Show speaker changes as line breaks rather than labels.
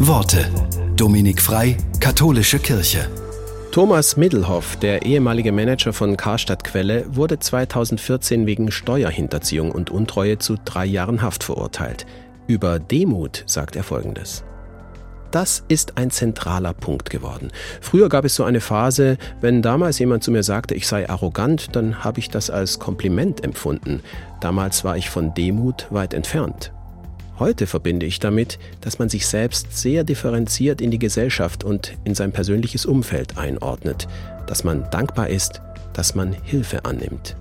Worte. Dominik Frei, Katholische Kirche.
Thomas Middelhoff, der ehemalige Manager von Karstadt Quelle, wurde 2014 wegen Steuerhinterziehung und Untreue zu drei Jahren Haft verurteilt. Über Demut sagt er Folgendes. Das ist ein zentraler Punkt geworden. Früher gab es so eine Phase, wenn damals jemand zu mir sagte, ich sei arrogant, dann habe ich das als Kompliment empfunden. Damals war ich von Demut weit entfernt. Heute verbinde ich damit, dass man sich selbst sehr differenziert in die Gesellschaft und in sein persönliches Umfeld einordnet, dass man dankbar ist, dass man Hilfe annimmt.